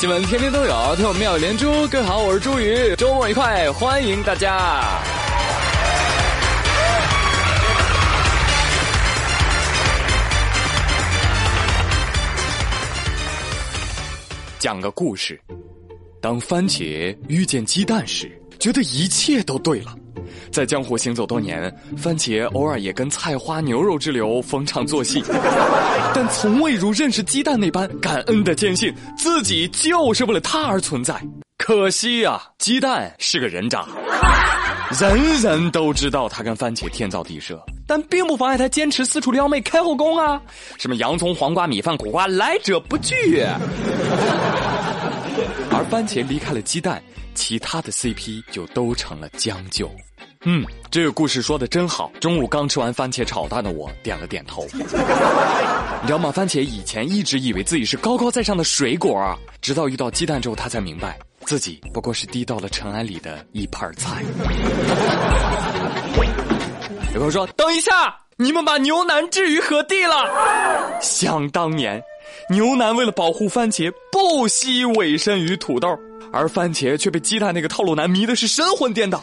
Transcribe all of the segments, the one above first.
新闻天天都有，听我妙连珠。各位好，我是朱宇，周末愉快，欢迎大家。讲个故事：当番茄遇见鸡蛋时，觉得一切都对了。在江湖行走多年，番茄偶尔也跟菜花牛肉之流逢场作戏，但从未如认识鸡蛋那般感恩的坚信自己就是为了它而存在。可惜呀，鸡蛋是个人渣，人人都知道他跟番茄天造地设，但并不妨碍他坚持四处撩妹开后宫啊！什么洋葱、黄瓜、米饭、苦瓜，来者不拒。而番茄离开了鸡蛋，其他的 CP 就都成了将就。嗯，这个故事说的真好。中午刚吃完番茄炒蛋的我点了点头。你知道吗？番茄以前一直以为自己是高高在上的水果，直到遇到鸡蛋之后，他才明白自己不过是低到了尘埃里的一盘菜。有朋友说：“等一下，你们把牛腩置于何地了？”想当年，牛腩为了保护番茄，不惜委身于土豆。而番茄却被鸡蛋那个套路男迷的是神魂颠倒。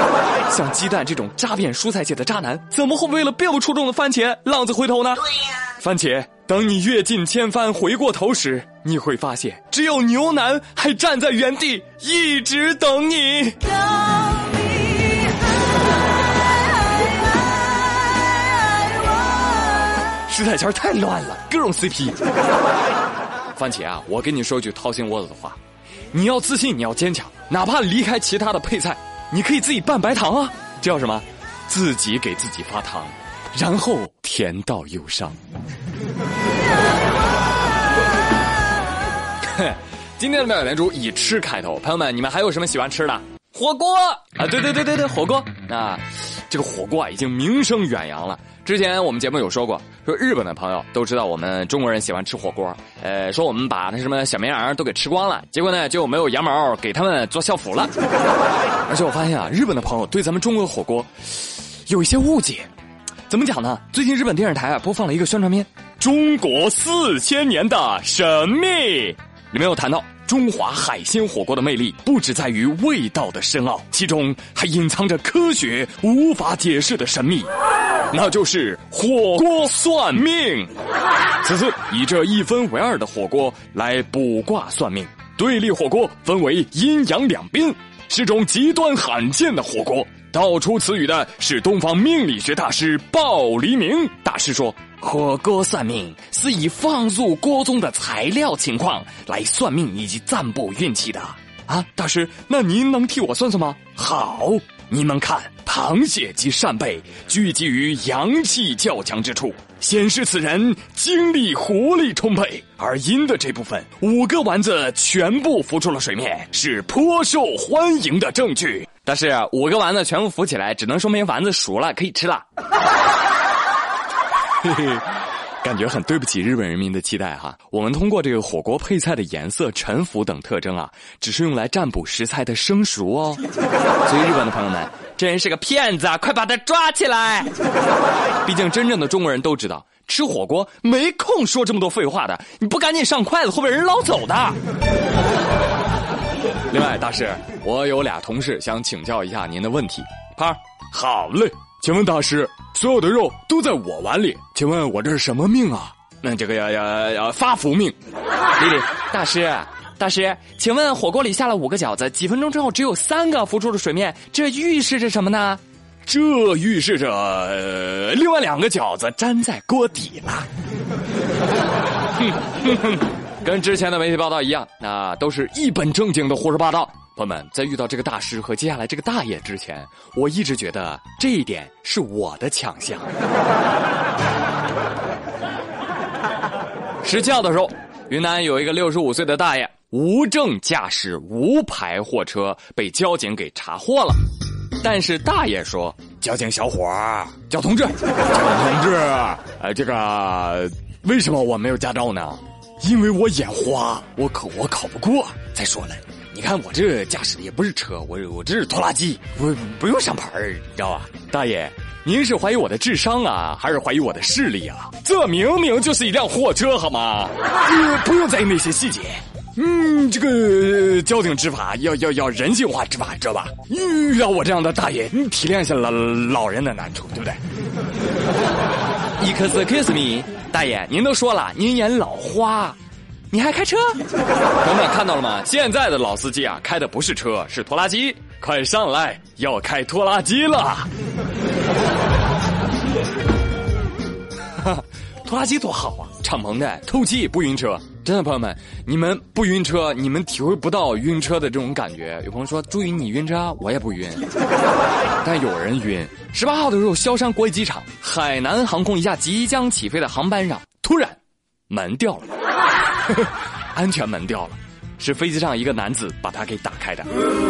像鸡蛋这种扎遍蔬菜界的渣男，怎么会为了并不出众的番茄浪子回头呢？对呀，番茄，等你阅尽千帆回过头时，你会发现，只有牛腩还站在原地，一直等你。食材圈太乱了，各种 CP。番茄啊，我跟你说句掏心窝子的话。你要自信，你要坚强，哪怕离开其他的配菜，你可以自己拌白糖啊！叫什么？自己给自己发糖，然后甜到忧伤。今天的妙语连珠以吃开头，朋友们，你们还有什么喜欢吃的？火锅啊！对对对对对，火锅啊！这个火锅啊，已经名声远扬了。之前我们节目有说过，说日本的朋友都知道我们中国人喜欢吃火锅，呃，说我们把那什么小绵羊都给吃光了，结果呢就没有羊毛给他们做校服了。而且我发现啊，日本的朋友对咱们中国火锅有一些误解，怎么讲呢？最近日本电视台啊播放了一个宣传片《中国四千年的神秘》，里面有谈到。中华海鲜火锅的魅力不只在于味道的深奥，其中还隐藏着科学无法解释的神秘，那就是火锅算命。此次以这一分为二的火锅来卜卦算命，对立火锅分为阴阳两边，是种极端罕见的火锅。道出此语的是东方命理学大师鲍黎明大师说。火锅算命是以放入锅中的材料情况来算命以及占卜运气的啊，大师，那您能替我算算吗？好，你们看，螃蟹及扇贝聚集于阳气较强之处，显示此人精力活力充沛；而阴的这部分，五个丸子全部浮出了水面，是颇受欢迎的证据。但是五个丸子全部浮起来，只能说明丸子熟了，可以吃了。嘿嘿，感觉很对不起日本人民的期待哈。我们通过这个火锅配菜的颜色、沉浮等特征啊，只是用来占卜食材的生熟哦。所以日本的朋友们，这人是个骗子，快把他抓起来！毕竟真正的中国人都知道，吃火锅没空说这么多废话的，你不赶紧上筷子会被人捞走的。另外，大师，我有俩同事想请教一下您的问题。胖，好嘞。请问大师，所有的肉都在我碗里，请问我这是什么命啊？那这个要要要发福命。丽丽，大师，大师，请问火锅里下了五个饺子，几分钟之后只有三个浮出了水面，这预示着什么呢？这预示着另外两个饺子粘在锅底了。跟之前的媒体报道一样，那都是一本正经的胡说八道。朋友们，在遇到这个大师和接下来这个大爷之前，我一直觉得这一点是我的强项。十七号的时候，云南有一个六十五岁的大爷无证驾驶无牌货车被交警给查获了，但是大爷说：“交警小伙儿，交同志，交警同志，呃，这个为什么我没有驾照呢？因为我眼花，我考我考不过。再说了。”你看我这驾驶的也不是车，我我这是拖拉机，不不用上牌儿，你知道吧？大爷，您是怀疑我的智商啊，还是怀疑我的视力啊？这明明就是一辆货车，好吗？不用在意那些细节，嗯，这个交警执法要要要人性化执法，知道吧？遇到我这样的大爷，你体谅一下老老人的难处，对不对？Excuse me，大爷，您都说了，您眼老花，你还开车？朋友们看到了吗？现在的老司机啊，开的不是车，是拖拉机。快上来，要开拖拉机了！拖拉机多好啊，敞篷的，透气不晕车。真的，朋友们，你们不晕车，你们体会不到晕车的这种感觉。有朋友说：“朱云，你晕车，我也不晕。”但有人晕。十八号的时候，萧山国际机场，海南航空一架即将起飞的航班上，突然门掉了，安全门掉了。是飞机上一个男子把他给打开的，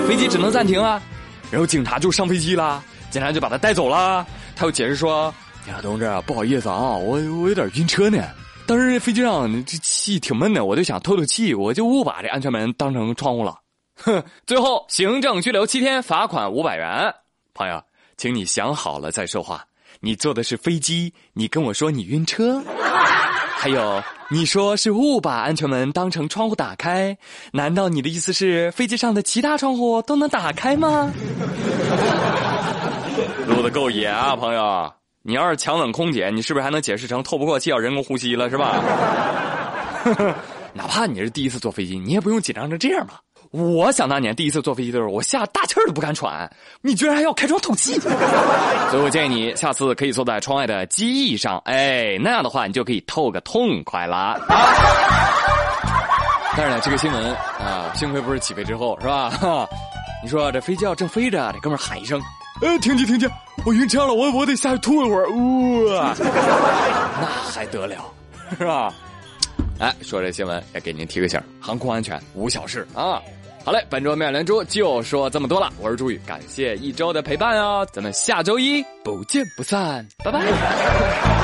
飞机只能暂停啊，然后警察就上飞机了，警察就把他带走了。他又解释说：“呀，同志，不好意思啊，我我有点晕车呢。当时飞机上这气挺闷的，我就想透透气，我就误把这安全门当成窗户了。哼，最后行政拘留七天，罚款五百元。朋友，请你想好了再说话。你坐的是飞机，你跟我说你晕车。”还有，你说是误把安全门当成窗户打开，难道你的意思是飞机上的其他窗户都能打开吗？录的够野啊，朋友！你要是强吻空姐，你是不是还能解释成透不过气要人工呼吸了，是吧？哪怕你是第一次坐飞机，你也不用紧张成这样吧？我想当年第一次坐飞机的时候，我吓大气儿都不敢喘，你居然还要开窗透气。所以我建议你下次可以坐在窗外的机翼上，哎，那样的话你就可以透个痛快啦。但是呢，这个新闻啊，幸亏不是起飞之后，是吧？哈 你说这飞机要正飞着，这哥们喊一声：“呃，停机停机，我晕车了，我我得下去吐一会儿。”哇，那还得了，是吧？哎，说这新闻也给您提个醒航空安全无小事啊。好嘞，本周妙连珠就说这么多了。我是朱宇，感谢一周的陪伴哦，咱们下周一不见不散，拜拜。